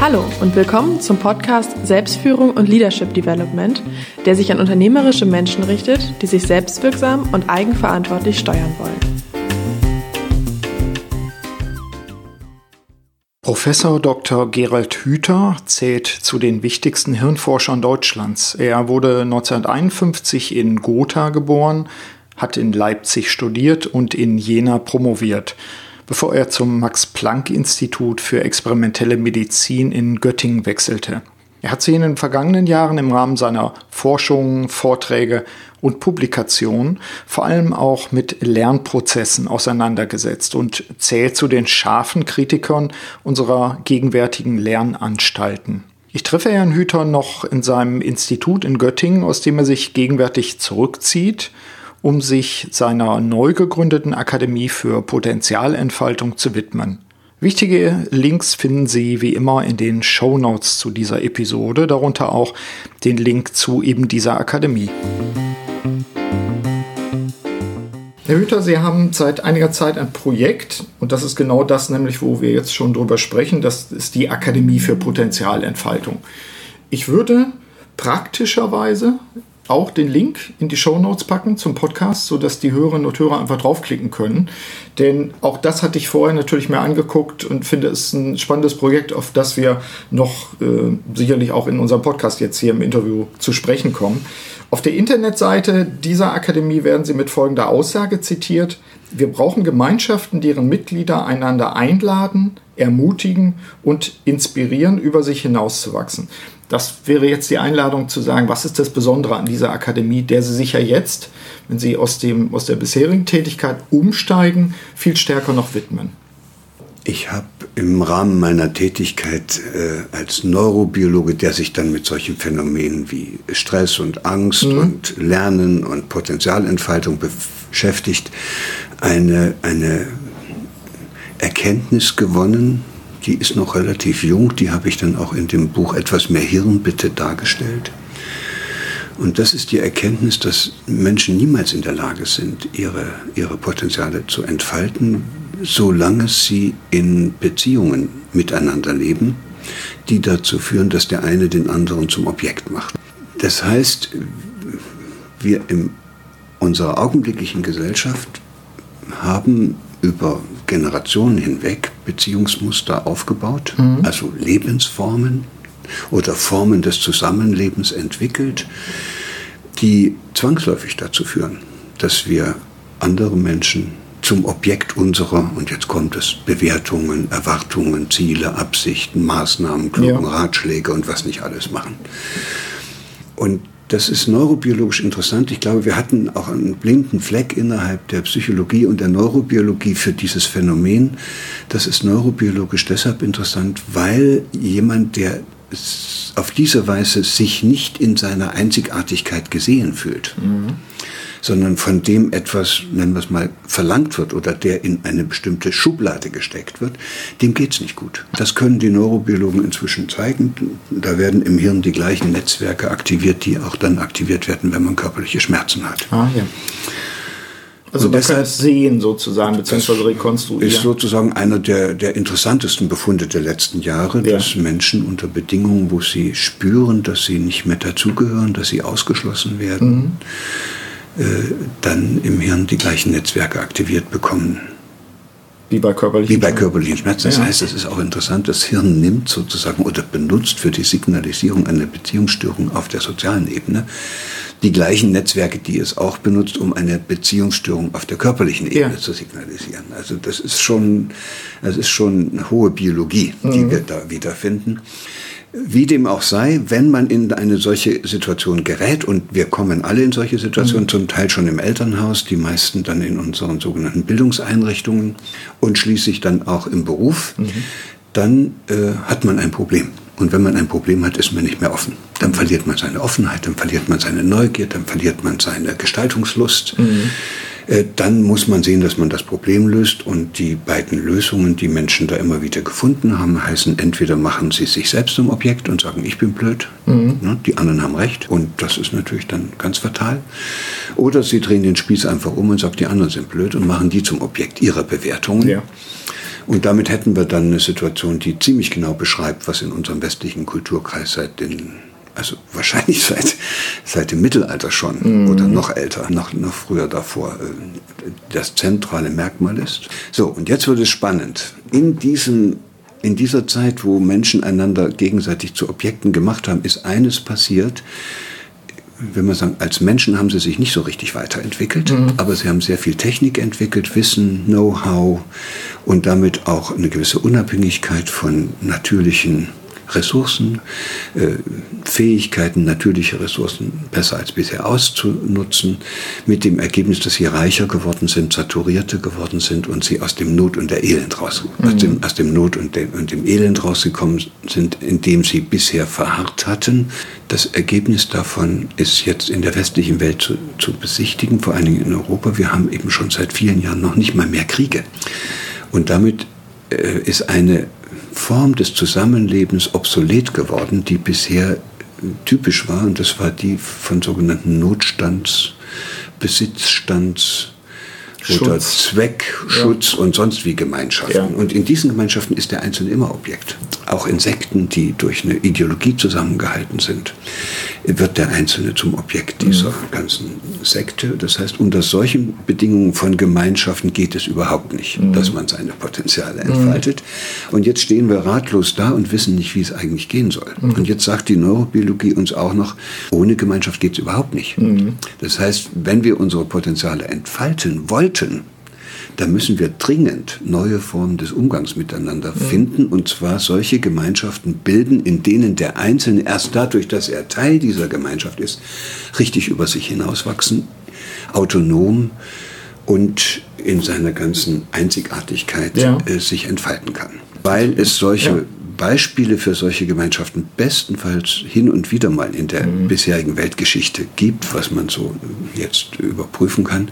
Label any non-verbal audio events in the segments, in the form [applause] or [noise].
Hallo und willkommen zum Podcast Selbstführung und Leadership Development, der sich an unternehmerische Menschen richtet, die sich selbstwirksam und eigenverantwortlich steuern wollen. Professor Dr. Gerald Hüther zählt zu den wichtigsten Hirnforschern Deutschlands. Er wurde 1951 in Gotha geboren, hat in Leipzig studiert und in Jena promoviert bevor er zum Max-Planck-Institut für experimentelle Medizin in Göttingen wechselte. Er hat sich in den vergangenen Jahren im Rahmen seiner Forschungen, Vorträge und Publikationen vor allem auch mit Lernprozessen auseinandergesetzt und zählt zu den scharfen Kritikern unserer gegenwärtigen Lernanstalten. Ich treffe Herrn Hüter noch in seinem Institut in Göttingen, aus dem er sich gegenwärtig zurückzieht um sich seiner neu gegründeten Akademie für Potenzialentfaltung zu widmen. Wichtige Links finden Sie wie immer in den Show Notes zu dieser Episode, darunter auch den Link zu eben dieser Akademie. Herr Hüter, Sie haben seit einiger Zeit ein Projekt und das ist genau das, nämlich wo wir jetzt schon drüber sprechen, das ist die Akademie für Potenzialentfaltung. Ich würde praktischerweise auch den Link in die Show Notes packen zum Podcast, sodass die Hörerinnen und Hörer einfach draufklicken können. Denn auch das hatte ich vorher natürlich mir angeguckt und finde es ein spannendes Projekt, auf das wir noch äh, sicherlich auch in unserem Podcast jetzt hier im Interview zu sprechen kommen. Auf der Internetseite dieser Akademie werden Sie mit folgender Aussage zitiert. Wir brauchen Gemeinschaften, deren Mitglieder einander einladen, ermutigen und inspirieren, über sich hinauszuwachsen. Das wäre jetzt die Einladung zu sagen, was ist das Besondere an dieser Akademie, der Sie sich ja jetzt, wenn Sie aus, dem, aus der bisherigen Tätigkeit umsteigen, viel stärker noch widmen? Ich habe im Rahmen meiner Tätigkeit äh, als Neurobiologe, der sich dann mit solchen Phänomenen wie Stress und Angst mhm. und Lernen und Potenzialentfaltung beschäftigt, eine, eine Erkenntnis gewonnen, die ist noch relativ jung, die habe ich dann auch in dem Buch etwas mehr Hirn bitte dargestellt. Und das ist die Erkenntnis, dass Menschen niemals in der Lage sind, ihre, ihre Potenziale zu entfalten, solange sie in Beziehungen miteinander leben, die dazu führen, dass der eine den anderen zum Objekt macht. Das heißt, wir in unserer augenblicklichen Gesellschaft haben über Generationen hinweg Beziehungsmuster aufgebaut, mhm. also Lebensformen oder Formen des Zusammenlebens entwickelt, die zwangsläufig dazu führen, dass wir andere Menschen zum Objekt unserer, und jetzt kommt es, Bewertungen, Erwartungen, Ziele, Absichten, Maßnahmen, klugen ja. Ratschläge und was nicht alles machen. Und das ist neurobiologisch interessant. Ich glaube, wir hatten auch einen blinden Fleck innerhalb der Psychologie und der Neurobiologie für dieses Phänomen. Das ist neurobiologisch deshalb interessant, weil jemand, der auf diese Weise sich nicht in seiner Einzigartigkeit gesehen fühlt, mhm sondern von dem etwas, nennen wir es mal, verlangt wird oder der in eine bestimmte Schublade gesteckt wird, dem geht es nicht gut. Das können die Neurobiologen inzwischen zeigen. Da werden im Hirn die gleichen Netzwerke aktiviert, die auch dann aktiviert werden, wenn man körperliche Schmerzen hat. Ah, ja. Also und man kann es sehen sozusagen, beziehungsweise rekonstruieren. Ist sozusagen einer der, der interessantesten Befunde der letzten Jahre, ja. dass Menschen unter Bedingungen, wo sie spüren, dass sie nicht mehr dazugehören, dass sie ausgeschlossen werden, mhm dann im Hirn die gleichen Netzwerke aktiviert bekommen. Wie bei körperlichen, Wie bei körperlichen Schmerzen. Das ja. heißt, es ist auch interessant, das Hirn nimmt sozusagen oder benutzt für die Signalisierung einer Beziehungsstörung auf der sozialen Ebene die gleichen Netzwerke, die es auch benutzt, um eine Beziehungsstörung auf der körperlichen Ebene ja. zu signalisieren. Also das ist schon, das ist schon hohe Biologie, die mhm. wir da wiederfinden. Wie dem auch sei, wenn man in eine solche Situation gerät, und wir kommen alle in solche Situationen, mhm. zum Teil schon im Elternhaus, die meisten dann in unseren sogenannten Bildungseinrichtungen und schließlich dann auch im Beruf, mhm. dann äh, hat man ein Problem. Und wenn man ein Problem hat, ist man nicht mehr offen. Dann verliert man seine Offenheit, dann verliert man seine Neugier, dann verliert man seine Gestaltungslust. Mhm. Äh, dann muss man sehen, dass man das Problem löst. Und die beiden Lösungen, die Menschen da immer wieder gefunden haben, heißen, entweder machen sie sich selbst zum Objekt und sagen, ich bin blöd, mhm. Ne, die anderen haben recht. Und das ist natürlich dann ganz fatal. Oder sie drehen den Spieß einfach um und sagen, die anderen sind blöd und machen die zum Objekt ihrer Bewertungen. Ja. Und damit hätten wir dann eine Situation, die ziemlich genau beschreibt, was in unserem westlichen Kulturkreis seit den also wahrscheinlich [laughs] seit, seit dem Mittelalter schon mhm. oder noch älter, noch, noch früher davor, äh, das zentrale Merkmal ist. So, und jetzt wird es spannend. In, diesem, in dieser Zeit, wo Menschen einander gegenseitig zu Objekten gemacht haben, ist eines passiert, wenn man sagen, als Menschen haben sie sich nicht so richtig weiterentwickelt, mhm. aber sie haben sehr viel Technik entwickelt, Wissen, Know-how und damit auch eine gewisse Unabhängigkeit von natürlichen Ressourcen, äh, Fähigkeiten, natürliche Ressourcen besser als bisher auszunutzen, mit dem Ergebnis, dass sie reicher geworden sind, saturierter geworden sind und sie aus dem Not und der Elend raus, mhm. aus, dem, aus dem Not und dem, und dem Elend rausgekommen sind, indem sie bisher verharrt hatten. Das Ergebnis davon ist jetzt in der westlichen Welt zu, zu besichtigen, vor allen Dingen in Europa. Wir haben eben schon seit vielen Jahren noch nicht mal mehr Kriege. Und damit äh, ist eine Form des Zusammenlebens obsolet geworden, die bisher typisch war. Und das war die von sogenannten Notstands, Besitzstands, Schutz. oder Zweckschutz ja. und sonst wie Gemeinschaften. Ja. Und in diesen Gemeinschaften ist der Einzelne immer Objekt. Auch Insekten, die durch eine Ideologie zusammengehalten sind, wird der Einzelne zum Objekt dieser mhm. ganzen Sekte. Das heißt, unter solchen Bedingungen von Gemeinschaften geht es überhaupt nicht, mhm. dass man seine Potenziale entfaltet. Mhm. Und jetzt stehen wir ratlos da und wissen nicht, wie es eigentlich gehen soll. Mhm. Und jetzt sagt die Neurobiologie uns auch noch, ohne Gemeinschaft geht es überhaupt nicht. Mhm. Das heißt, wenn wir unsere Potenziale entfalten wollen, sollten, da müssen wir dringend neue Formen des Umgangs miteinander finden und zwar solche Gemeinschaften bilden, in denen der Einzelne erst dadurch, dass er Teil dieser Gemeinschaft ist, richtig über sich hinauswachsen, autonom und in seiner ganzen Einzigartigkeit ja. äh, sich entfalten kann. Weil es solche ja. Beispiele für solche Gemeinschaften bestenfalls hin und wieder mal in der mhm. bisherigen Weltgeschichte gibt, was man so jetzt überprüfen kann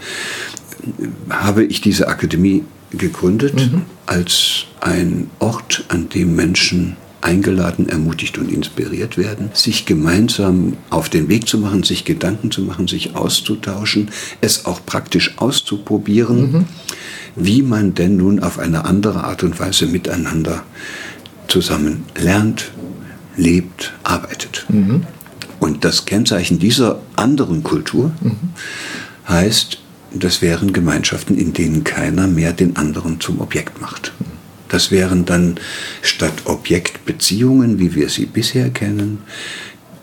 habe ich diese Akademie gegründet mhm. als ein Ort, an dem Menschen eingeladen, ermutigt und inspiriert werden, sich gemeinsam auf den Weg zu machen, sich Gedanken zu machen, sich auszutauschen, es auch praktisch auszuprobieren, mhm. wie man denn nun auf eine andere Art und Weise miteinander zusammen lernt, lebt, arbeitet. Mhm. Und das Kennzeichen dieser anderen Kultur mhm. heißt, das wären Gemeinschaften, in denen keiner mehr den anderen zum Objekt macht. Das wären dann statt Objektbeziehungen, wie wir sie bisher kennen,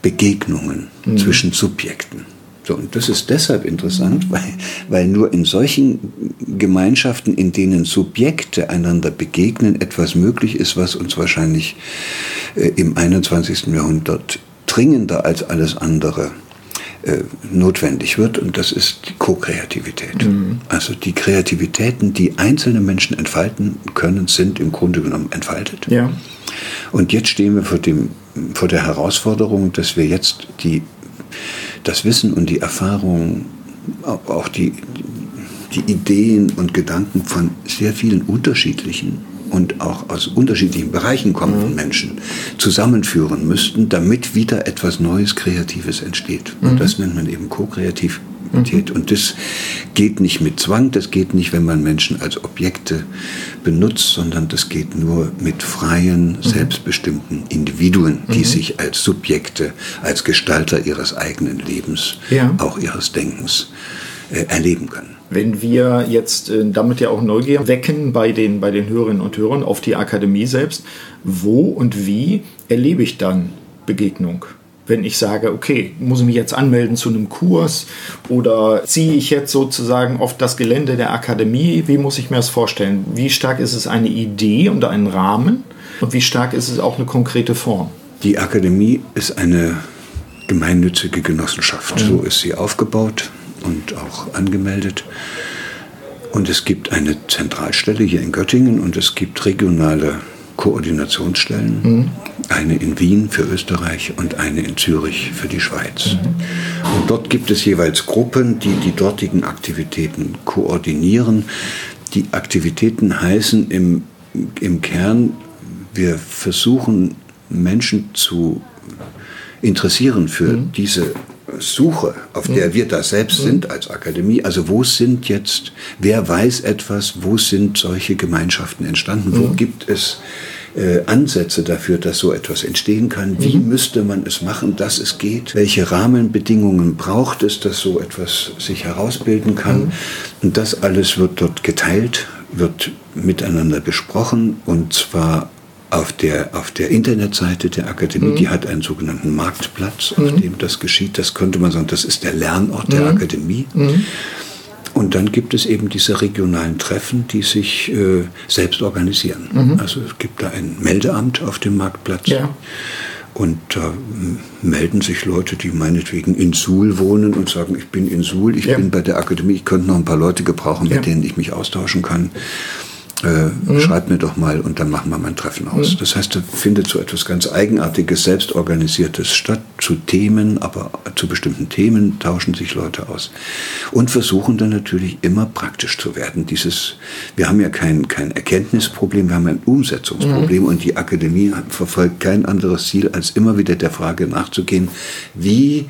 Begegnungen mhm. zwischen Subjekten. So, und das ist deshalb interessant, weil, weil nur in solchen Gemeinschaften, in denen Subjekte einander begegnen, etwas möglich ist, was uns wahrscheinlich äh, im 21. Jahrhundert dringender als alles andere äh, notwendig wird und das ist die Co-Kreativität. Mhm. Also die Kreativitäten, die einzelne Menschen entfalten können, sind im Grunde genommen entfaltet. Ja. Und jetzt stehen wir vor, dem, vor der Herausforderung, dass wir jetzt die, das Wissen und die Erfahrung, auch die, die Ideen und Gedanken von sehr vielen unterschiedlichen und auch aus unterschiedlichen Bereichen kommenden mhm. Menschen zusammenführen müssten, damit wieder etwas Neues, Kreatives entsteht. Und mhm. das nennt man eben Co-Kreativität. Mhm. Und das geht nicht mit Zwang, das geht nicht, wenn man Menschen als Objekte benutzt, sondern das geht nur mit freien, mhm. selbstbestimmten Individuen, die mhm. sich als Subjekte, als Gestalter ihres eigenen Lebens, ja. auch ihres Denkens äh, erleben können. Wenn wir jetzt äh, damit ja auch Neugier wecken bei den, bei den Hörerinnen und Hörern auf die Akademie selbst, wo und wie erlebe ich dann Begegnung? Wenn ich sage, okay, muss ich mich jetzt anmelden zu einem Kurs oder ziehe ich jetzt sozusagen auf das Gelände der Akademie, wie muss ich mir das vorstellen? Wie stark ist es eine Idee und ein Rahmen und wie stark ist es auch eine konkrete Form? Die Akademie ist eine gemeinnützige Genossenschaft. Mhm. So ist sie aufgebaut und auch angemeldet. Und es gibt eine Zentralstelle hier in Göttingen und es gibt regionale Koordinationsstellen. Mhm. Eine in Wien für Österreich und eine in Zürich für die Schweiz. Mhm. Und dort gibt es jeweils Gruppen, die die dortigen Aktivitäten koordinieren. Die Aktivitäten heißen im, im Kern, wir versuchen Menschen zu interessieren für mhm. diese Suche, auf der wir da selbst sind als Akademie, also wo sind jetzt, wer weiß etwas, wo sind solche Gemeinschaften entstanden, wo gibt es äh, Ansätze dafür, dass so etwas entstehen kann. Wie mhm. müsste man es machen, dass es geht? Welche Rahmenbedingungen braucht es, dass so etwas sich herausbilden kann? Mhm. Und das alles wird dort geteilt, wird miteinander besprochen und zwar auf der, auf der Internetseite der Akademie, mhm. die hat einen sogenannten Marktplatz, auf mhm. dem das geschieht. Das könnte man sagen, das ist der Lernort der mhm. Akademie. Mhm. Und dann gibt es eben diese regionalen Treffen, die sich äh, selbst organisieren. Mhm. Also es gibt da ein Meldeamt auf dem Marktplatz. Ja. Und da äh, melden sich Leute, die meinetwegen in Suhl wohnen und sagen, ich bin in Suhl, ich ja. bin bei der Akademie, ich könnte noch ein paar Leute gebrauchen, mit ja. denen ich mich austauschen kann äh, mhm. schreib mir doch mal und dann machen wir mal ein Treffen aus. Mhm. Das heißt, da findet so etwas ganz Eigenartiges, Selbstorganisiertes statt, zu Themen, aber zu bestimmten Themen tauschen sich Leute aus und versuchen dann natürlich immer praktisch zu werden. Dieses, wir haben ja kein, kein Erkenntnisproblem, wir haben ein Umsetzungsproblem mhm. und die Akademie verfolgt kein anderes Ziel, als immer wieder der Frage nachzugehen, wie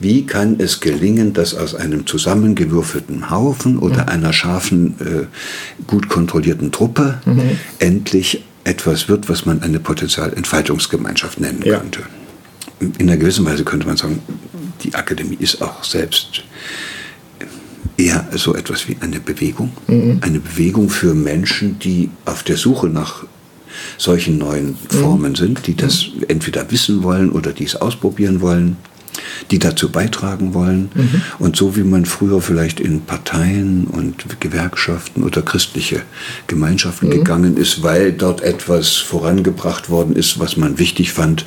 wie kann es gelingen, dass aus einem zusammengewürfelten Haufen oder mhm. einer scharfen, äh, gut kontrollierten Truppe mhm. endlich etwas wird, was man eine Potenzialentfaltungsgemeinschaft nennen ja. könnte? In einer gewissen Weise könnte man sagen, die Akademie ist auch selbst eher so etwas wie eine Bewegung. Mhm. Eine Bewegung für Menschen, die auf der Suche nach solchen neuen mhm. Formen sind, die das mhm. entweder wissen wollen oder die es ausprobieren wollen die dazu beitragen wollen. Mhm. Und so wie man früher vielleicht in Parteien und Gewerkschaften oder christliche Gemeinschaften mhm. gegangen ist, weil dort etwas vorangebracht worden ist, was man wichtig fand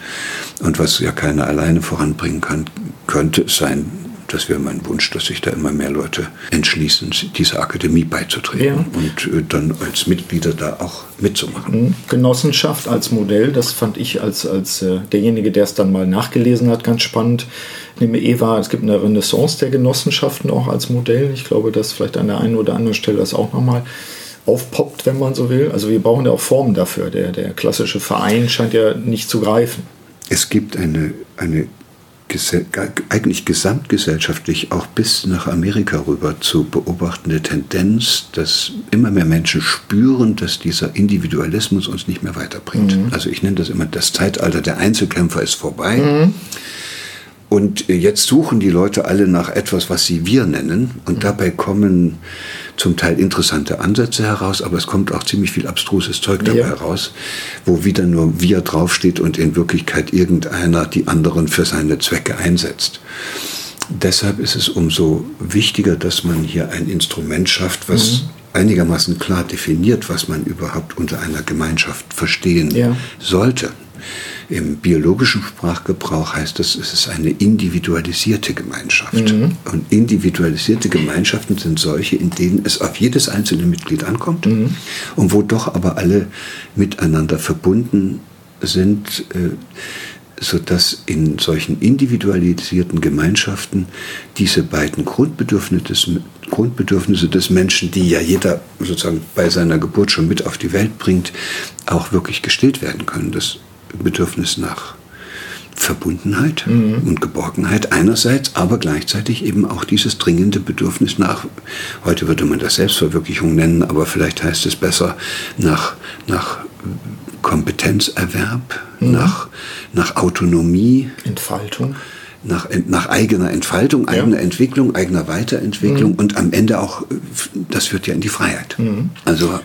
und was ja keiner alleine voranbringen kann, könnte es sein, das wäre mein Wunsch, dass sich da immer mehr Leute entschließen, dieser Akademie beizutreten ja. und äh, dann als Mitglieder da auch mitzumachen. Mhm. Genossenschaft als Modell, das fand ich als, als äh, derjenige, der es dann mal nachgelesen hat, ganz spannend. Ich nehme Eva, es gibt eine Renaissance der Genossenschaften auch als Modell. Ich glaube, dass vielleicht an der einen oder anderen Stelle das auch nochmal aufpoppt, wenn man so will. Also wir brauchen ja auch Formen dafür. Der, der klassische Verein scheint ja nicht zu greifen. Es gibt eine, eine eigentlich gesamtgesellschaftlich auch bis nach Amerika rüber zu beobachtende Tendenz, dass immer mehr Menschen spüren, dass dieser Individualismus uns nicht mehr weiterbringt. Mhm. Also ich nenne das immer, das Zeitalter der Einzelkämpfer ist vorbei. Mhm. Und jetzt suchen die Leute alle nach etwas, was sie wir nennen. Und mhm. dabei kommen zum Teil interessante Ansätze heraus, aber es kommt auch ziemlich viel abstruses Zeug dabei ja. heraus, wo wieder nur wir draufsteht und in Wirklichkeit irgendeiner die anderen für seine Zwecke einsetzt. Deshalb ist es umso wichtiger, dass man hier ein Instrument schafft, was mhm. einigermaßen klar definiert, was man überhaupt unter einer Gemeinschaft verstehen ja. sollte. Im biologischen Sprachgebrauch heißt das, es ist eine individualisierte Gemeinschaft. Mhm. Und individualisierte Gemeinschaften sind solche, in denen es auf jedes einzelne Mitglied ankommt mhm. und wo doch aber alle miteinander verbunden sind, äh, sodass in solchen individualisierten Gemeinschaften diese beiden Grundbedürfnisse des, Grundbedürfnisse des Menschen, die ja jeder sozusagen bei seiner Geburt schon mit auf die Welt bringt, auch wirklich gestillt werden können. Das Bedürfnis nach Verbundenheit mhm. und Geborgenheit einerseits, aber gleichzeitig eben auch dieses dringende Bedürfnis nach, heute würde man das Selbstverwirklichung nennen, aber vielleicht heißt es besser, nach, nach Kompetenzerwerb, mhm. nach, nach Autonomie. Entfaltung nach, nach eigener Entfaltung, eigener ja. Entwicklung, eigener Weiterentwicklung mhm. und am Ende auch, das führt ja in die Freiheit. Mhm. Also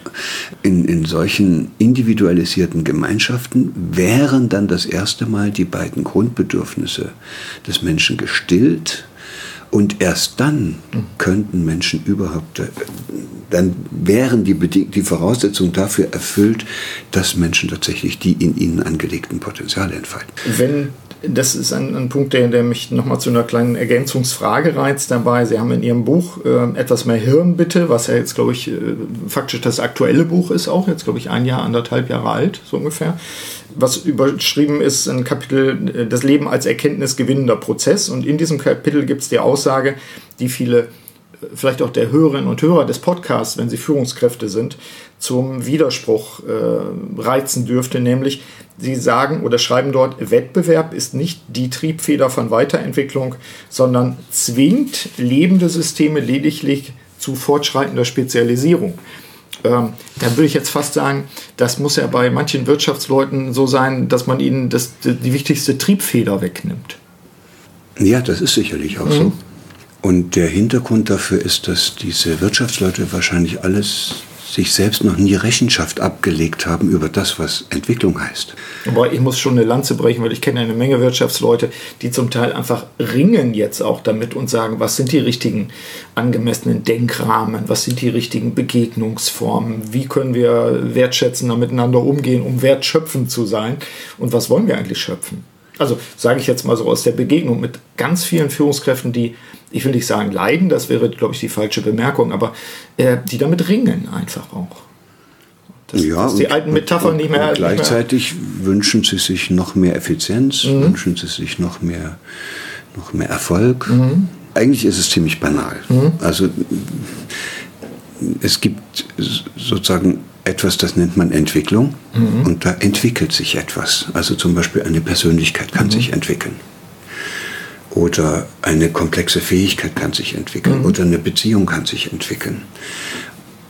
in, in solchen individualisierten Gemeinschaften wären dann das erste Mal die beiden Grundbedürfnisse des Menschen gestillt. Und erst dann mhm. könnten Menschen überhaupt, äh, dann wären die, die Voraussetzungen dafür erfüllt, dass Menschen tatsächlich die in ihnen angelegten Potenziale entfalten. Wenn das ist ein, ein Punkt, der, der mich nochmal zu einer kleinen Ergänzungsfrage reizt dabei. Sie haben in Ihrem Buch äh, etwas mehr Hirn bitte, was ja jetzt, glaube ich, äh, faktisch das aktuelle Buch ist auch, jetzt, glaube ich, ein Jahr, anderthalb Jahre alt, so ungefähr. Was überschrieben ist, ein Kapitel, äh, das Leben als erkenntnisgewinnender Prozess. Und in diesem Kapitel gibt es die Aussage, die viele vielleicht auch der Hörerinnen und Hörer des Podcasts, wenn sie Führungskräfte sind, zum Widerspruch äh, reizen dürfte, nämlich sie sagen oder schreiben dort, Wettbewerb ist nicht die Triebfeder von Weiterentwicklung, sondern zwingt lebende Systeme lediglich zu fortschreitender Spezialisierung. Ähm, dann würde ich jetzt fast sagen, das muss ja bei manchen Wirtschaftsleuten so sein, dass man ihnen das, die wichtigste Triebfeder wegnimmt. Ja, das ist sicherlich auch mhm. so. Und der Hintergrund dafür ist, dass diese Wirtschaftsleute wahrscheinlich alles sich selbst noch nie Rechenschaft abgelegt haben über das, was Entwicklung heißt. Aber ich muss schon eine Lanze brechen, weil ich kenne eine Menge Wirtschaftsleute, die zum Teil einfach ringen jetzt auch damit und sagen, was sind die richtigen angemessenen Denkrahmen, was sind die richtigen Begegnungsformen, wie können wir wertschätzender miteinander umgehen, um wertschöpfend zu sein und was wollen wir eigentlich schöpfen. Also sage ich jetzt mal so aus der Begegnung mit ganz vielen Führungskräften, die ich will nicht sagen leiden, das wäre, glaube ich, die falsche Bemerkung, aber äh, die damit ringen einfach auch. Das, ja, dass die und, alten Metaphern nicht mehr. Und gleichzeitig nicht mehr wünschen sie sich noch mehr Effizienz, mhm. wünschen sie sich noch mehr, noch mehr Erfolg. Mhm. Eigentlich ist es ziemlich banal. Mhm. Also es gibt sozusagen etwas, das nennt man Entwicklung mhm. und da entwickelt sich etwas. Also zum Beispiel eine Persönlichkeit kann mhm. sich entwickeln oder eine komplexe Fähigkeit kann sich entwickeln mhm. oder eine Beziehung kann sich entwickeln.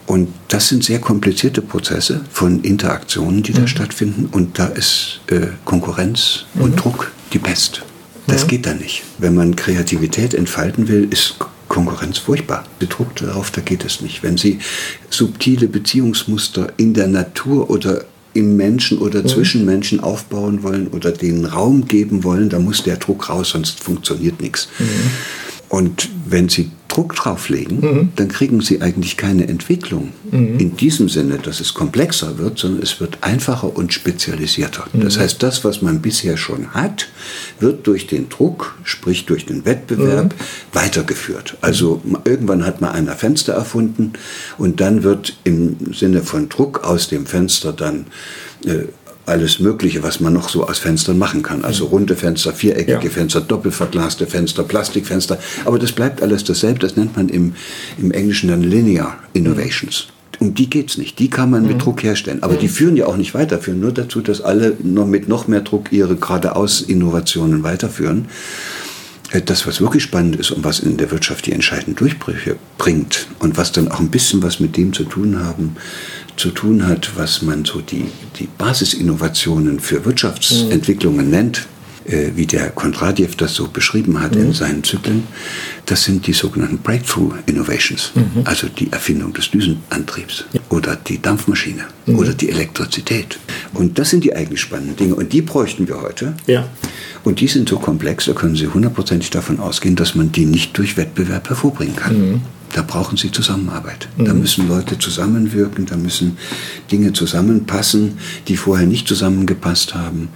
Und das sind sehr komplizierte Prozesse von Interaktionen, die mhm. da stattfinden. Und da ist äh, Konkurrenz mhm. und Druck die Pest. Das mhm. geht da nicht. Wenn man Kreativität entfalten will, ist Konkurrenz furchtbar. Druck darauf, da geht es nicht. Wenn Sie subtile Beziehungsmuster in der Natur oder im Menschen oder zwischen Menschen aufbauen wollen oder den Raum geben wollen, da muss der Druck raus, sonst funktioniert nichts. Mhm. Und wenn Sie Druck drauflegen, mhm. dann kriegen Sie eigentlich keine Entwicklung mhm. in diesem Sinne, dass es komplexer wird, sondern es wird einfacher und spezialisierter. Mhm. Das heißt, das, was man bisher schon hat, wird durch den Druck, sprich durch den Wettbewerb, mhm. weitergeführt. Also irgendwann hat mal einer Fenster erfunden und dann wird im Sinne von Druck aus dem Fenster dann äh, alles Mögliche, was man noch so aus Fenstern machen kann. Also runde Fenster, viereckige ja. Fenster, doppelverglaste Fenster, Plastikfenster. Aber das bleibt alles dasselbe. Das nennt man im, im Englischen dann Linear Innovations. Um die geht es nicht. Die kann man mit mhm. Druck herstellen. Aber die führen ja auch nicht weiter, führen nur dazu, dass alle noch mit noch mehr Druck ihre geradeaus Innovationen weiterführen. Äh, das, was wirklich spannend ist und was in der Wirtschaft die entscheidenden Durchbrüche bringt und was dann auch ein bisschen was mit dem zu tun haben, zu tun hat, was man so die, die Basisinnovationen für Wirtschaftsentwicklungen mhm. nennt, äh, wie der Kondratjew das so beschrieben hat mhm. in seinen Zyklen, das sind die sogenannten Breakthrough Innovations, mhm. also die Erfindung des Düsenantriebs ja. oder die Dampfmaschine mhm. oder die Elektrizität. Und das sind die eigentlich spannenden Dinge und die bräuchten wir heute. Ja. Und die sind so komplex, da können Sie hundertprozentig davon ausgehen, dass man die nicht durch Wettbewerb hervorbringen kann. Da brauchen Sie Zusammenarbeit. Mhm. Da müssen Leute zusammenwirken, da müssen Dinge zusammenpassen, die vorher nicht zusammengepasst haben.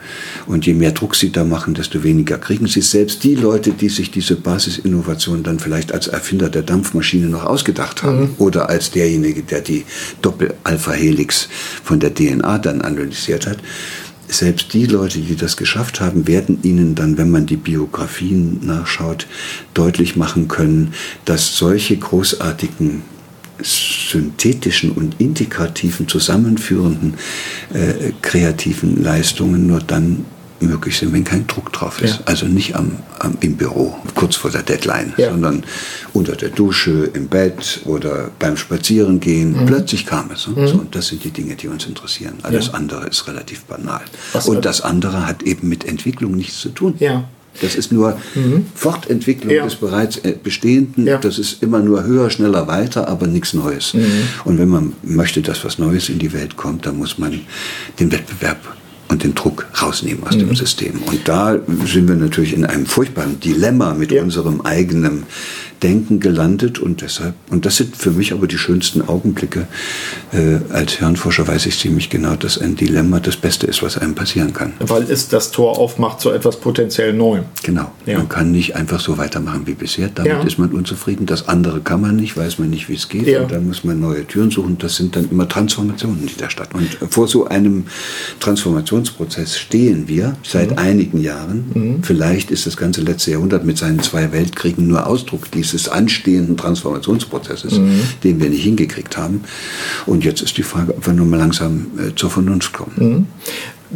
Und je mehr Druck Sie da machen, desto weniger kriegen Sie. Selbst die Leute, die sich diese Basisinnovation dann vielleicht als Erfinder der Dampfmaschine noch ausgedacht haben mhm. oder als derjenige, der die Doppel-Alpha-Helix von der DNA dann analysiert hat, selbst die Leute, die das geschafft haben, werden ihnen dann, wenn man die Biografien nachschaut, deutlich machen können, dass solche großartigen synthetischen und integrativen, zusammenführenden äh, kreativen Leistungen nur dann möglich sind, wenn kein Druck drauf ist. Ja. Also nicht am, am, im Büro, kurz vor der Deadline, ja. sondern unter der Dusche, im Bett oder beim Spazierengehen. Mhm. Plötzlich kam es. Mhm. So, und das sind die Dinge, die uns interessieren. Alles ja. andere ist relativ banal. Was und das andere hat eben mit Entwicklung nichts zu tun. Das ist nur mhm. Fortentwicklung ja. des bereits äh, Bestehenden. Ja. Das ist immer nur höher, schneller, weiter, aber nichts Neues. Mhm. Und wenn man möchte, dass was Neues in die Welt kommt, dann muss man den Wettbewerb und den Druck rausnehmen aus mhm. dem System. Und da sind wir natürlich in einem furchtbaren Dilemma mit ja. unserem eigenen Denken gelandet und deshalb, und das sind für mich aber die schönsten Augenblicke. Äh, als Hirnforscher weiß ich ziemlich genau, dass ein Dilemma das Beste ist, was einem passieren kann. Weil es das Tor aufmacht zu etwas potenziell Neuem. Genau. Ja. Man kann nicht einfach so weitermachen wie bisher. Damit ja. ist man unzufrieden. Das andere kann man nicht, weiß man nicht, wie es geht. Ja. Und dann muss man neue Türen suchen. Das sind dann immer Transformationen, die da statt. Und vor so einem Transformationsprozess stehen wir seit mhm. einigen Jahren. Mhm. Vielleicht ist das ganze letzte Jahrhundert mit seinen zwei Weltkriegen nur Ausdruck dieses dieses anstehenden Transformationsprozesses, mhm. den wir nicht hingekriegt haben. Und jetzt ist die Frage, ob wir nun mal langsam äh, zur Vernunft kommen. Mhm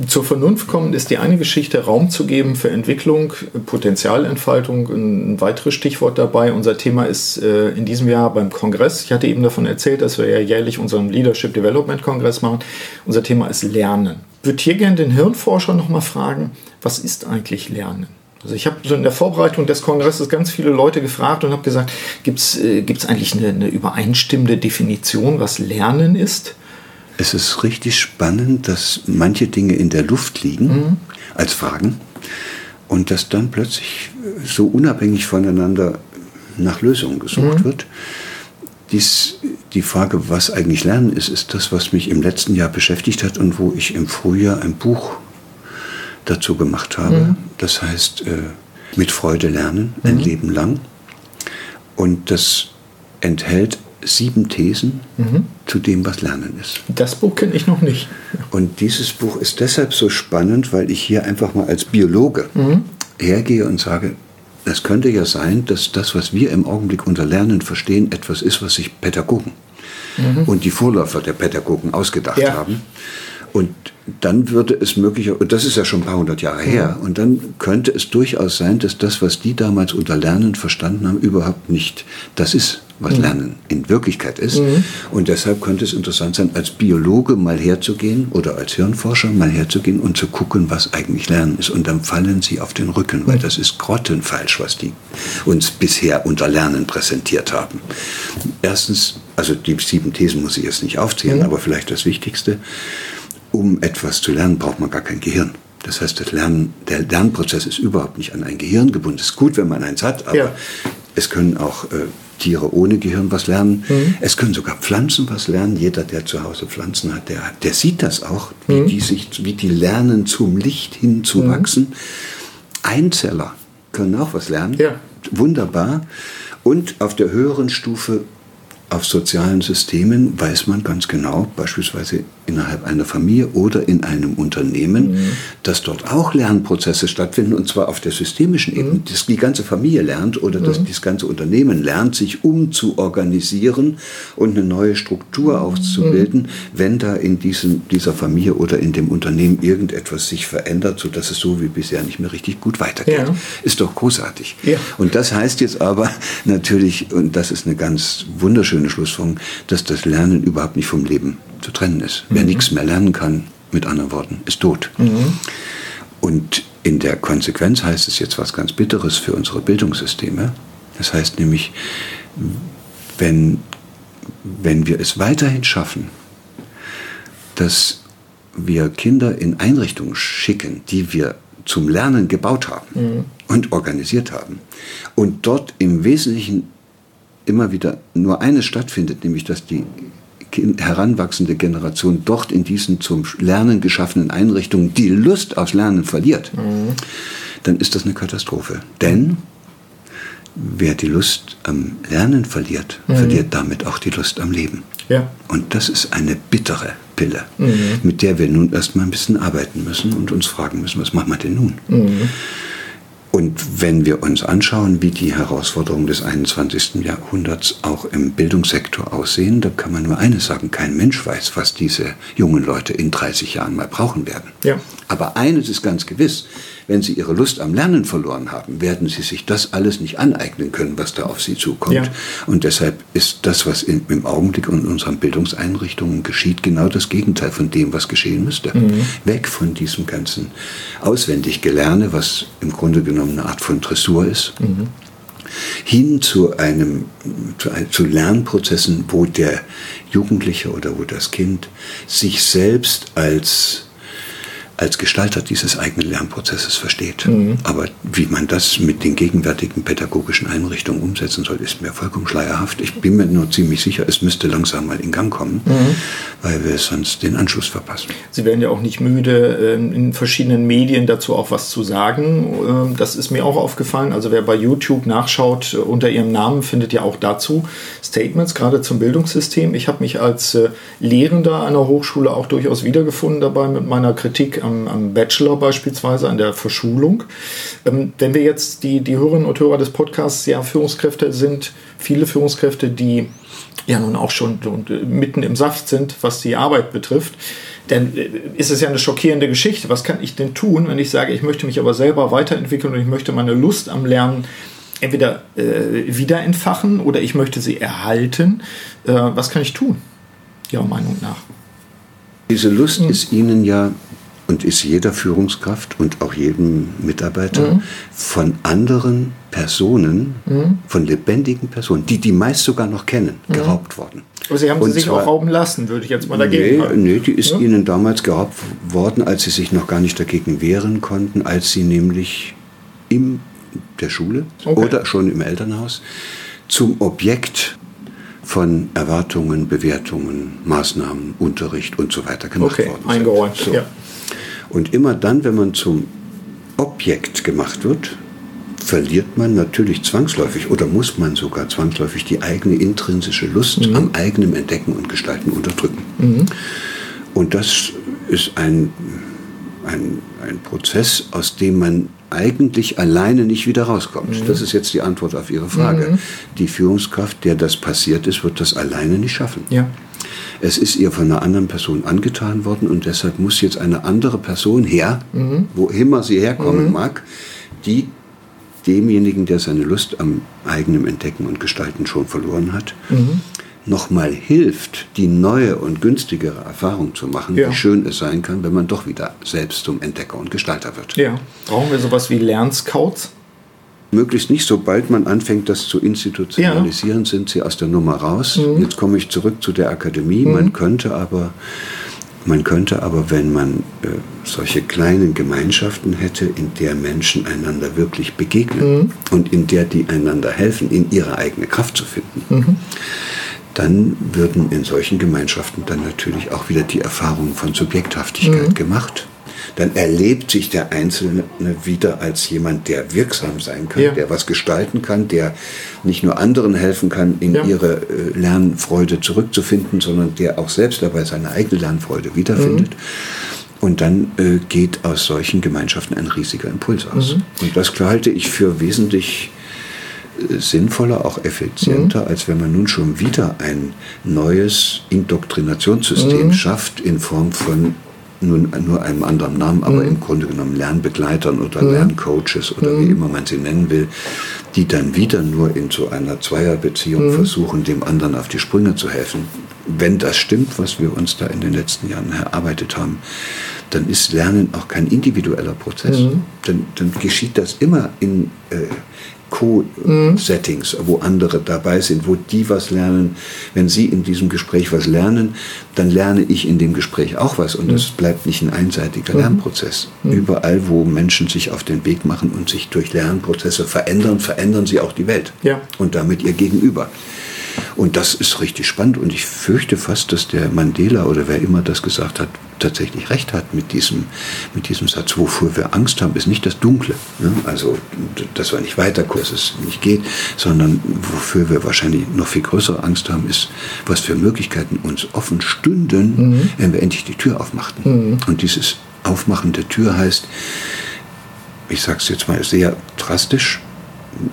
zur Vernunft kommen ist die eine Geschichte, Raum zu geben für Entwicklung, Potenzialentfaltung, ein weiteres Stichwort dabei. Unser Thema ist äh, in diesem Jahr beim Kongress. Ich hatte eben davon erzählt, dass wir ja jährlich unseren Leadership Development Kongress machen. Unser Thema ist Lernen. Ich würde hier gerne den Hirnforscher nochmal fragen, was ist eigentlich Lernen? Also ich habe so in der Vorbereitung des Kongresses ganz viele Leute gefragt und habe gesagt, gibt es äh, eigentlich eine, eine übereinstimmende Definition, was Lernen ist? es ist richtig spannend, dass manche Dinge in der Luft liegen mhm. als Fragen und dass dann plötzlich so unabhängig voneinander nach Lösungen gesucht mhm. wird. Dies, die Frage, was eigentlich Lernen ist, ist das, was mich im letzten Jahr beschäftigt hat und wo ich im Frühjahr ein Buch dazu gemacht habe. Mhm. Das heißt, äh, mit Freude lernen, ein mhm. Leben lang. Und das enthält sieben Thesen mhm. zu dem, was Lernen ist. Das Buch kenne ich noch nicht. Und dieses Buch ist deshalb so spannend, weil ich hier einfach mal als Biologe mhm. hergehe und sage, es könnte ja sein, dass das, was wir im Augenblick unter Lernen verstehen, etwas ist, was sich Pädagogen mhm. und die Vorläufer der Pädagogen ausgedacht ja. haben. Und dann würde es möglicherweise, und das ist ja schon ein paar hundert Jahre her, und dann könnte es durchaus sein, dass das, was die damals unter Lernen verstanden haben, überhaupt nicht das ist, was mhm. Lernen in Wirklichkeit ist. Mhm. Und deshalb könnte es interessant sein, als Biologe mal herzugehen oder als Hirnforscher mal herzugehen und zu gucken, was eigentlich Lernen ist. Und dann fallen sie auf den Rücken, weil mhm. das ist grottenfalsch, was die uns bisher unter Lernen präsentiert haben. Erstens, also die sieben Thesen muss ich jetzt nicht aufzählen, mhm. aber vielleicht das Wichtigste um etwas zu lernen, braucht man gar kein Gehirn. Das heißt, das Lernen, der Lernprozess ist überhaupt nicht an ein Gehirn gebunden. Es ist gut, wenn man eins hat, aber ja. es können auch äh, Tiere ohne Gehirn was lernen. Mhm. Es können sogar Pflanzen was lernen. Jeder, der zu Hause Pflanzen hat, der, der sieht das auch, wie, mhm. die sich, wie die lernen, zum Licht hinzuwachsen. Mhm. Einzeller können auch was lernen. Ja. Wunderbar. Und auf der höheren Stufe auf sozialen Systemen weiß man ganz genau, beispielsweise innerhalb einer Familie oder in einem Unternehmen, mhm. dass dort auch Lernprozesse stattfinden und zwar auf der systemischen Ebene, mhm. dass die ganze Familie lernt oder dass mhm. das ganze Unternehmen lernt, sich umzuorganisieren und eine neue Struktur mhm. aufzubilden, wenn da in diesem, dieser Familie oder in dem Unternehmen irgendetwas sich verändert, sodass es so wie bisher nicht mehr richtig gut weitergeht. Ja. Ist doch großartig. Ja. Und das heißt jetzt aber [laughs] natürlich, und das ist eine ganz wunderschöne Schlussfolgerung, dass das Lernen überhaupt nicht vom Leben zu trennen ist. Mhm. Wer nichts mehr lernen kann, mit anderen Worten, ist tot. Mhm. Und in der Konsequenz heißt es jetzt was ganz Bitteres für unsere Bildungssysteme. Das heißt nämlich, wenn, wenn wir es weiterhin schaffen, dass wir Kinder in Einrichtungen schicken, die wir zum Lernen gebaut haben mhm. und organisiert haben und dort im Wesentlichen immer wieder nur eines stattfindet, nämlich dass die heranwachsende Generation dort in diesen zum Lernen geschaffenen Einrichtungen die Lust aufs Lernen verliert, mhm. dann ist das eine Katastrophe. Denn wer die Lust am Lernen verliert, mhm. verliert damit auch die Lust am Leben. Ja. Und das ist eine bittere Pille, mhm. mit der wir nun erstmal ein bisschen arbeiten müssen und uns fragen müssen, was machen wir denn nun? Und wenn wir uns anschauen, wie die Herausforderungen des 21. Jahrhunderts auch im Bildungssektor aussehen, da kann man nur eines sagen, kein Mensch weiß, was diese jungen Leute in 30 Jahren mal brauchen werden. Ja. Aber eines ist ganz gewiss, wenn sie ihre Lust am Lernen verloren haben, werden sie sich das alles nicht aneignen können, was da auf sie zukommt. Ja. Und deshalb ist das, was in, im Augenblick in unseren Bildungseinrichtungen geschieht, genau das Gegenteil von dem, was geschehen müsste. Mhm. Weg von diesem ganzen auswendig Gelerne, was im Grunde genommen eine Art von Dressur ist. Mhm hin zu einem zu, zu, Lernprozessen, wo der Jugendliche oder wo das Kind sich selbst als als Gestalter dieses eigenen Lernprozesses versteht. Mhm. Aber wie man das mit den gegenwärtigen pädagogischen Einrichtungen umsetzen soll, ist mir vollkommen schleierhaft. Ich bin mir nur ziemlich sicher, es müsste langsam mal in Gang kommen, mhm. weil wir sonst den Anschluss verpassen. Sie werden ja auch nicht müde, ähm, in verschiedenen Medien dazu auch was zu sagen. Ähm, das ist mir auch aufgefallen. Also wer bei YouTube nachschaut, äh, unter Ihrem Namen findet ja auch dazu Statements, gerade zum Bildungssystem. Ich habe mich als äh, Lehrender einer Hochschule auch durchaus wiedergefunden dabei mit meiner Kritik am am, am Bachelor beispielsweise, an der Verschulung. Ähm, wenn wir jetzt die, die Hörerinnen und Hörer des Podcasts ja Führungskräfte sind, viele Führungskräfte, die ja nun auch schon mitten im Saft sind, was die Arbeit betrifft, dann äh, ist es ja eine schockierende Geschichte. Was kann ich denn tun, wenn ich sage, ich möchte mich aber selber weiterentwickeln und ich möchte meine Lust am Lernen entweder äh, wieder entfachen oder ich möchte sie erhalten? Äh, was kann ich tun, Ihrer Meinung nach? Diese Lust mhm. ist Ihnen ja und ist jeder Führungskraft und auch jedem Mitarbeiter mhm. von anderen Personen, mhm. von lebendigen Personen, die die meist sogar noch kennen, mhm. geraubt worden. Aber Sie haben sie sich zwar, auch rauben lassen, würde ich jetzt mal dagegen sagen. Nee, die ist ja? Ihnen damals geraubt worden, als Sie sich noch gar nicht dagegen wehren konnten, als Sie nämlich in der Schule okay. oder schon im Elternhaus zum Objekt von Erwartungen, Bewertungen, Maßnahmen, Unterricht und so weiter gemacht okay, worden sind. Eingeräumt, so. ja. Und immer dann, wenn man zum Objekt gemacht wird, verliert man natürlich zwangsläufig oder muss man sogar zwangsläufig die eigene intrinsische Lust mhm. am eigenen Entdecken und Gestalten unterdrücken. Mhm. Und das ist ein, ein, ein Prozess, aus dem man eigentlich alleine nicht wieder rauskommt. Mhm. Das ist jetzt die Antwort auf Ihre Frage. Mhm. Die Führungskraft, der das passiert ist, wird das alleine nicht schaffen. Ja. Es ist ihr von einer anderen Person angetan worden und deshalb muss jetzt eine andere Person her, mhm. wo immer sie herkommen mhm. mag, die demjenigen, der seine Lust am eigenen Entdecken und Gestalten schon verloren hat, mhm. nochmal hilft, die neue und günstigere Erfahrung zu machen, ja. wie schön es sein kann, wenn man doch wieder selbst zum Entdecker und Gestalter wird. Ja. Brauchen wir sowas wie Lernscouts? Möglichst nicht, sobald man anfängt, das zu institutionalisieren, ja. sind sie aus der Nummer raus. Mhm. Jetzt komme ich zurück zu der Akademie. Mhm. Man könnte aber, man könnte aber, wenn man äh, solche kleinen Gemeinschaften hätte, in der Menschen einander wirklich begegnen mhm. und in der die einander helfen, in ihre eigene Kraft zu finden, mhm. dann würden in solchen Gemeinschaften dann natürlich auch wieder die Erfahrungen von Subjekthaftigkeit mhm. gemacht dann erlebt sich der Einzelne wieder als jemand, der wirksam sein kann, ja. der was gestalten kann, der nicht nur anderen helfen kann, in ja. ihre äh, Lernfreude zurückzufinden, sondern der auch selbst dabei seine eigene Lernfreude wiederfindet. Mhm. Und dann äh, geht aus solchen Gemeinschaften ein riesiger Impuls aus. Mhm. Und das halte ich für wesentlich äh, sinnvoller, auch effizienter, mhm. als wenn man nun schon wieder ein neues Indoktrinationssystem mhm. schafft in Form von nun nur einem anderen Namen, aber mhm. im Grunde genommen Lernbegleitern oder mhm. Lerncoaches oder mhm. wie immer man sie nennen will, die dann wieder nur in so einer Zweierbeziehung mhm. versuchen, dem anderen auf die Sprünge zu helfen. Wenn das stimmt, was wir uns da in den letzten Jahren erarbeitet haben, dann ist Lernen auch kein individueller Prozess. Mhm. Dann, dann geschieht das immer in, äh, Co-Settings, wo andere dabei sind, wo die was lernen. Wenn Sie in diesem Gespräch was lernen, dann lerne ich in dem Gespräch auch was und es bleibt nicht ein einseitiger mhm. Lernprozess. Mhm. Überall, wo Menschen sich auf den Weg machen und sich durch Lernprozesse verändern, verändern sie auch die Welt ja. und damit ihr Gegenüber. Und das ist richtig spannend und ich fürchte fast, dass der Mandela oder wer immer das gesagt hat, tatsächlich recht hat mit diesem, mit diesem Satz. Wofür wir Angst haben, ist nicht das Dunkle, ne? also dass wir nicht weiterkommen, dass es nicht geht, sondern wofür wir wahrscheinlich noch viel größere Angst haben, ist, was für Möglichkeiten uns offen stünden, mhm. wenn wir endlich die Tür aufmachten. Mhm. Und dieses Aufmachen der Tür heißt, ich sage es jetzt mal sehr drastisch,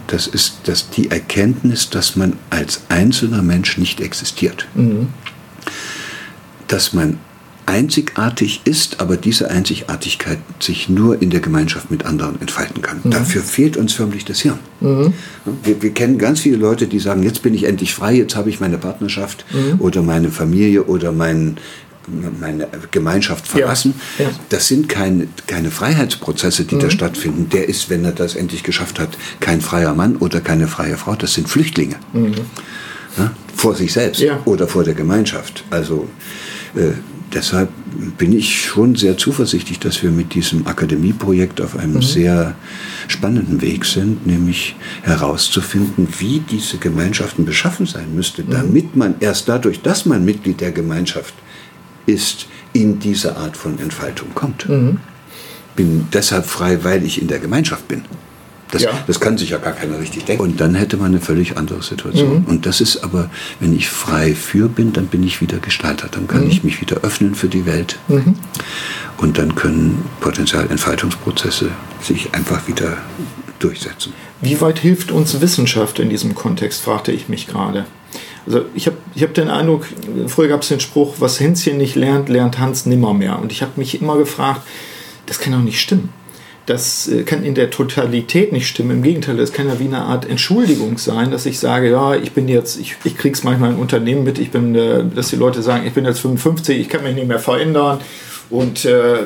das ist das die Erkenntnis, dass man als einzelner Mensch nicht existiert. Mhm. Dass man einzigartig ist, aber diese Einzigartigkeit sich nur in der Gemeinschaft mit anderen entfalten kann. Mhm. Dafür fehlt uns förmlich das Hirn. Mhm. Wir, wir, kennen ganz viele Leute, die sagen, jetzt bin ich endlich frei, jetzt habe ich meine Partnerschaft mhm. oder meine Familie oder mein, meine Gemeinschaft verlassen. Ja, ja. Das sind keine, keine Freiheitsprozesse, die mhm. da stattfinden. Der ist, wenn er das endlich geschafft hat, kein freier Mann oder keine freie Frau. Das sind Flüchtlinge. Mhm. Ja, vor sich selbst oder vor der Gemeinschaft. Also äh, deshalb bin ich schon sehr zuversichtlich, dass wir mit diesem Akademieprojekt auf einem mhm. sehr spannenden Weg sind, nämlich herauszufinden, wie diese Gemeinschaften beschaffen sein müsste, mhm. damit man erst dadurch, dass man Mitglied der Gemeinschaft ist, in diese Art von Entfaltung kommt. Mhm. Bin deshalb frei, weil ich in der Gemeinschaft bin. Das, ja. das kann sich ja gar keiner richtig denken. Und dann hätte man eine völlig andere Situation. Mhm. Und das ist aber, wenn ich frei für bin, dann bin ich wieder Gestalter. Dann kann mhm. ich mich wieder öffnen für die Welt. Mhm. Und dann können Potenzialentfaltungsprozesse sich einfach wieder durchsetzen. Wie weit hilft uns Wissenschaft in diesem Kontext, fragte ich mich gerade. Also ich habe ich hab den Eindruck, früher gab es den Spruch, was Hänschen nicht lernt, lernt Hans nimmermehr. Und ich habe mich immer gefragt, das kann doch nicht stimmen. Das äh, kann in der Totalität nicht stimmen. Im Gegenteil, das kann ja wie eine Art Entschuldigung sein, dass ich sage, ja, ich bin jetzt, ich, ich kriege es manchmal im Unternehmen mit, ich bin, äh, dass die Leute sagen, ich bin jetzt 55, ich kann mich nicht mehr verändern und äh,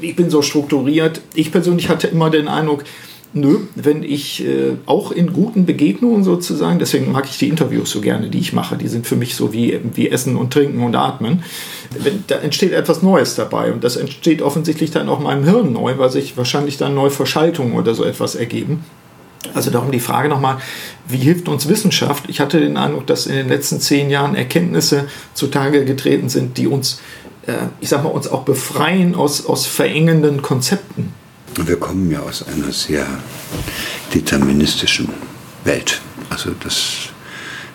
ich bin so strukturiert. Ich persönlich hatte immer den Eindruck, Nö, wenn ich äh, auch in guten Begegnungen sozusagen, deswegen mag ich die Interviews so gerne, die ich mache, die sind für mich so wie, wie Essen und Trinken und Atmen. Wenn, da entsteht etwas Neues dabei und das entsteht offensichtlich dann auch meinem Hirn neu, weil sich wahrscheinlich dann neue Verschaltungen oder so etwas ergeben. Also darum die Frage nochmal, wie hilft uns Wissenschaft? Ich hatte den Eindruck, dass in den letzten zehn Jahren Erkenntnisse zutage getreten sind, die uns, äh, ich sag mal, uns auch befreien aus, aus verengenden Konzepten. Wir kommen ja aus einer sehr deterministischen Welt. Also das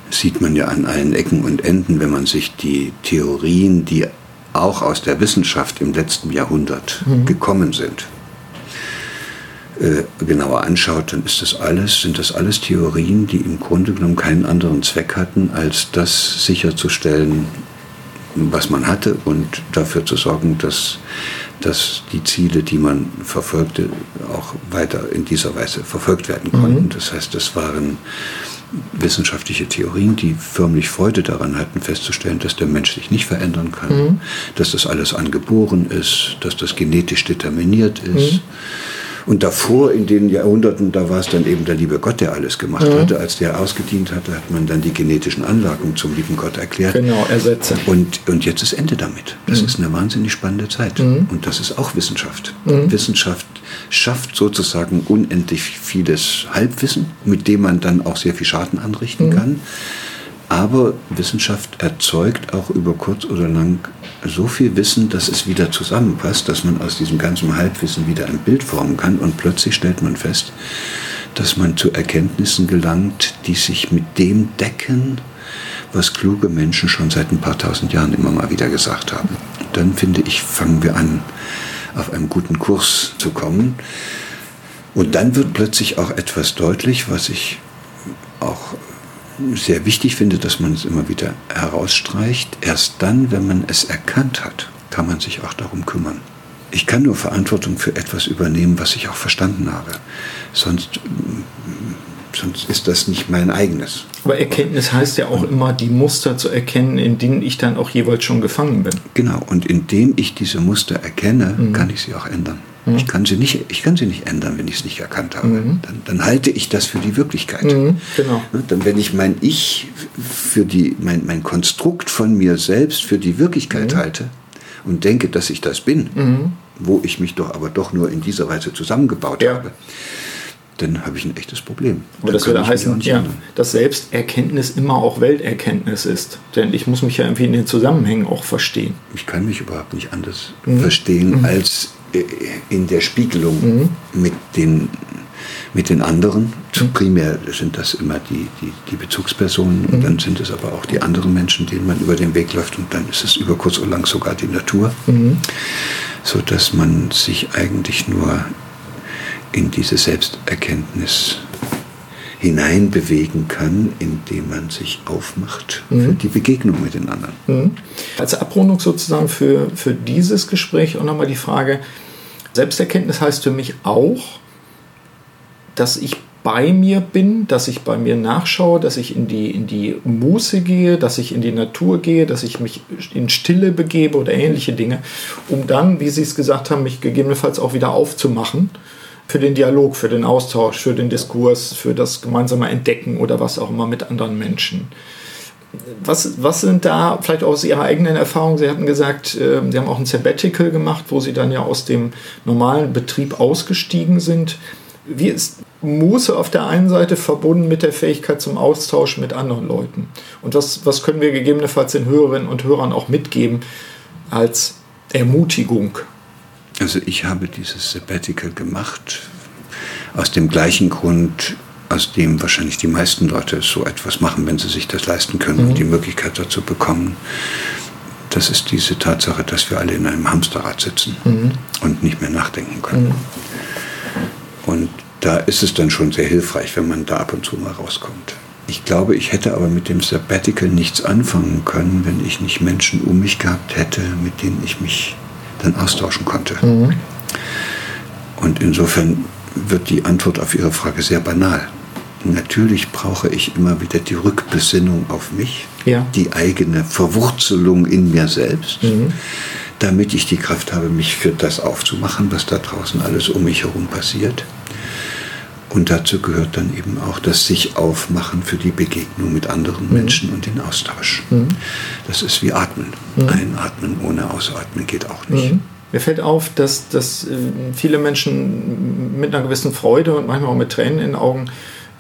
sieht man ja an allen Ecken und Enden, wenn man sich die Theorien, die auch aus der Wissenschaft im letzten Jahrhundert mhm. gekommen sind, äh, genauer anschaut, dann ist das alles, sind das alles Theorien, die im Grunde genommen keinen anderen Zweck hatten, als das sicherzustellen, was man hatte und dafür zu sorgen, dass dass die Ziele, die man verfolgte, auch weiter in dieser Weise verfolgt werden konnten. Mhm. Das heißt, das waren wissenschaftliche Theorien, die förmlich Freude daran hatten, festzustellen, dass der Mensch sich nicht verändern kann, mhm. dass das alles angeboren ist, dass das genetisch determiniert ist. Mhm und davor in den Jahrhunderten, da war es dann eben der liebe Gott, der alles gemacht mhm. hatte. Als der ausgedient hatte, hat man dann die genetischen Anlagen zum lieben Gott erklärt. Genau, ersetzen. Und, und jetzt ist Ende damit. Das mhm. ist eine wahnsinnig spannende Zeit. Mhm. Und das ist auch Wissenschaft. Mhm. Wissenschaft schafft sozusagen unendlich vieles Halbwissen, mit dem man dann auch sehr viel Schaden anrichten mhm. kann. Aber Wissenschaft erzeugt auch über kurz oder lang so viel Wissen, dass es wieder zusammenpasst, dass man aus diesem ganzen Halbwissen wieder ein Bild formen kann und plötzlich stellt man fest, dass man zu Erkenntnissen gelangt, die sich mit dem decken, was kluge Menschen schon seit ein paar tausend Jahren immer mal wieder gesagt haben. Dann finde ich, fangen wir an, auf einem guten Kurs zu kommen. Und dann wird plötzlich auch etwas deutlich, was ich auch sehr wichtig finde, dass man es immer wieder herausstreicht. Erst dann, wenn man es erkannt hat, kann man sich auch darum kümmern. Ich kann nur Verantwortung für etwas übernehmen, was ich auch verstanden habe. Sonst, sonst ist das nicht mein eigenes. Aber Erkenntnis heißt ja auch immer, die Muster zu erkennen, in denen ich dann auch jeweils schon gefangen bin. Genau, und indem ich diese Muster erkenne, mhm. kann ich sie auch ändern. Mhm. Ich, kann sie nicht, ich kann sie nicht ändern, wenn ich es nicht erkannt habe. Mhm. Dann, dann, halte ich das für die Wirklichkeit. Mhm. Genau. Dann, wenn ich mein Ich für die, mein, mein Konstrukt von mir selbst für die Wirklichkeit mhm. halte und denke, dass ich das bin, mhm. wo ich mich doch aber doch nur in dieser Weise zusammengebaut ja. habe, dann habe ich ein echtes Problem. Aber das würde heißen, ja, dass Selbsterkenntnis immer auch Welterkenntnis ist. Denn ich muss mich ja irgendwie in den Zusammenhängen auch verstehen. Ich kann mich überhaupt nicht anders mhm. verstehen, mhm. als in der Spiegelung mhm. mit, den, mit den anderen. Mhm. Primär sind das immer die, die, die Bezugspersonen, mhm. dann sind es aber auch die anderen Menschen, denen man über den Weg läuft und dann ist es über kurz oder lang sogar die Natur, mhm. sodass man sich eigentlich nur in diese Selbsterkenntnis hineinbewegen kann, indem man sich aufmacht mhm. für die Begegnung mit den anderen. Mhm. Als Abrundung sozusagen für, für dieses Gespräch auch nochmal die Frage, Selbsterkenntnis heißt für mich auch, dass ich bei mir bin, dass ich bei mir nachschaue, dass ich in die, in die Muße gehe, dass ich in die Natur gehe, dass ich mich in Stille begebe oder ähnliche Dinge, um dann, wie Sie es gesagt haben, mich gegebenenfalls auch wieder aufzumachen für den Dialog, für den Austausch, für den Diskurs, für das gemeinsame Entdecken oder was auch immer mit anderen Menschen was, was sind da vielleicht aus Ihrer eigenen Erfahrung? Sie hatten gesagt, äh, Sie haben auch ein Sabbatical gemacht, wo Sie dann ja aus dem normalen Betrieb ausgestiegen sind. Wie ist Muße auf der einen Seite verbunden mit der Fähigkeit zum Austausch mit anderen Leuten? Und was, was können wir gegebenenfalls den Hörerinnen und Hörern auch mitgeben als Ermutigung? Also ich habe dieses Sabbatical gemacht aus dem gleichen Grund, aus dem wahrscheinlich die meisten Leute so etwas machen, wenn sie sich das leisten können mhm. und die Möglichkeit dazu bekommen. das ist diese Tatsache, dass wir alle in einem Hamsterrad sitzen mhm. und nicht mehr nachdenken können. Mhm. Und da ist es dann schon sehr hilfreich, wenn man da ab und zu mal rauskommt. Ich glaube, ich hätte aber mit dem Sabbatical nichts anfangen können, wenn ich nicht Menschen um mich gehabt hätte, mit denen ich mich dann austauschen konnte. Mhm. Und insofern wird die Antwort auf Ihre Frage sehr banal. Natürlich brauche ich immer wieder die Rückbesinnung auf mich, ja. die eigene Verwurzelung in mir selbst, mhm. damit ich die Kraft habe, mich für das aufzumachen, was da draußen alles um mich herum passiert. Und dazu gehört dann eben auch das sich aufmachen für die Begegnung mit anderen mhm. Menschen und den Austausch. Mhm. Das ist wie Atmen. Mhm. Einatmen ohne Ausatmen geht auch nicht. Mhm. Mir fällt auf, dass, dass äh, viele Menschen mit einer gewissen Freude und manchmal auch mit Tränen in den Augen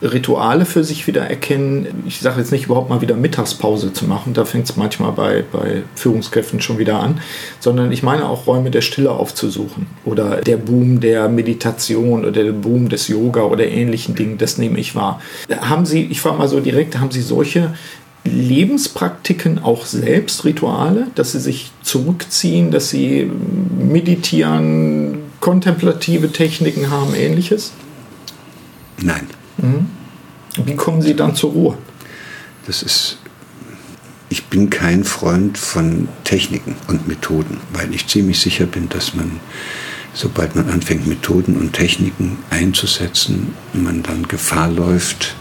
Rituale für sich wieder erkennen. Ich sage jetzt nicht überhaupt mal wieder Mittagspause zu machen, da fängt es manchmal bei, bei Führungskräften schon wieder an, sondern ich meine auch Räume der Stille aufzusuchen oder der Boom der Meditation oder der Boom des Yoga oder ähnlichen Dingen, das nehme ich wahr. Haben Sie, ich frage mal so direkt, haben Sie solche Lebenspraktiken auch selbst Rituale, dass Sie sich zurückziehen, dass Sie meditieren, kontemplative Techniken haben, ähnliches? Nein. Mhm. Wie kommen Sie dann zur Ruhe? Das ist, ich bin kein Freund von Techniken und Methoden, weil ich ziemlich sicher bin, dass man, sobald man anfängt, Methoden und Techniken einzusetzen, man dann Gefahr läuft,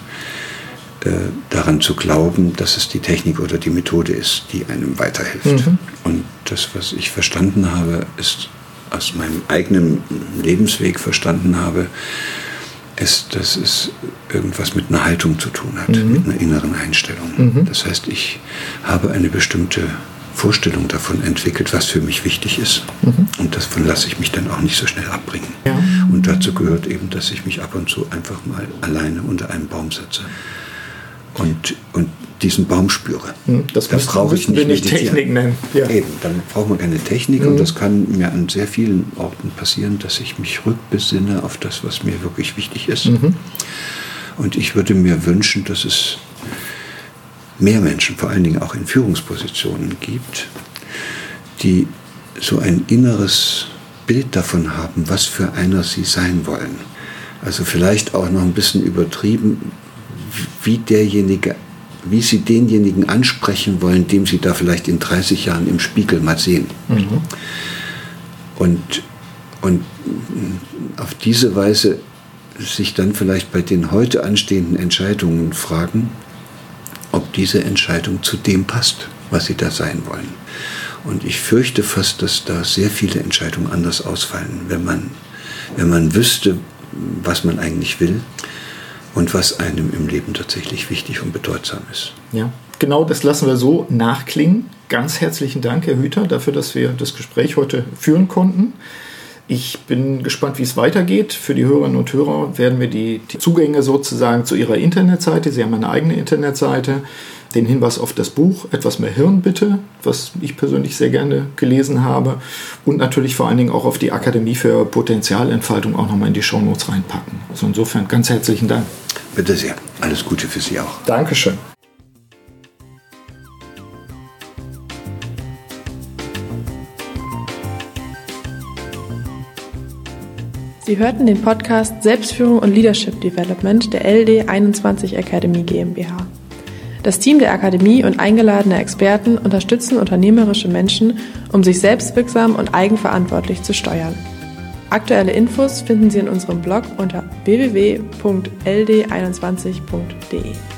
äh, daran zu glauben, dass es die Technik oder die Methode ist, die einem weiterhilft. Mhm. Und das, was ich verstanden habe, ist aus meinem eigenen Lebensweg verstanden habe, ist, dass es irgendwas mit einer Haltung zu tun hat, mhm. mit einer inneren Einstellung. Mhm. Das heißt, ich habe eine bestimmte Vorstellung davon entwickelt, was für mich wichtig ist. Mhm. Und davon lasse ich mich dann auch nicht so schnell abbringen. Ja. Und dazu gehört eben, dass ich mich ab und zu einfach mal alleine unter einem Baum setze und, und diesen Baum spüre. Hm, das da brauche ich nicht, nicht Technik nennen. Ja. Eben, dann braucht man keine Technik mhm. und das kann mir an sehr vielen Orten passieren, dass ich mich rückbesinne auf das, was mir wirklich wichtig ist. Mhm. Und ich würde mir wünschen, dass es mehr Menschen, vor allen Dingen auch in Führungspositionen gibt, die so ein inneres Bild davon haben, was für einer sie sein wollen. Also vielleicht auch noch ein bisschen übertrieben, wie derjenige, wie sie denjenigen ansprechen wollen, dem sie da vielleicht in 30 Jahren im Spiegel mal sehen. Mhm. Und, und auf diese Weise sich dann vielleicht bei den heute anstehenden Entscheidungen fragen, ob diese Entscheidung zu dem passt, was sie da sein wollen. Und ich fürchte fast, dass da sehr viele Entscheidungen anders ausfallen, wenn man, wenn man wüsste, was man eigentlich will und was einem im Leben tatsächlich wichtig und bedeutsam ist. Ja, genau das lassen wir so nachklingen. Ganz herzlichen Dank, Herr Hüter, dafür, dass wir das Gespräch heute führen konnten. Ich bin gespannt, wie es weitergeht. Für die Hörerinnen und Hörer werden wir die, die Zugänge sozusagen zu Ihrer Internetseite, Sie haben eine eigene Internetseite, den Hinweis auf das Buch Etwas mehr Hirn bitte, was ich persönlich sehr gerne gelesen habe und natürlich vor allen Dingen auch auf die Akademie für Potenzialentfaltung auch nochmal in die Shownotes reinpacken. Also insofern ganz herzlichen Dank. Bitte sehr. Alles Gute für Sie auch. Dankeschön. Sie hörten den Podcast Selbstführung und Leadership Development der LD 21 Academy GmbH. Das Team der Akademie und eingeladene Experten unterstützen unternehmerische Menschen, um sich selbstwirksam und eigenverantwortlich zu steuern. Aktuelle Infos finden Sie in unserem Blog unter www.ld21.de.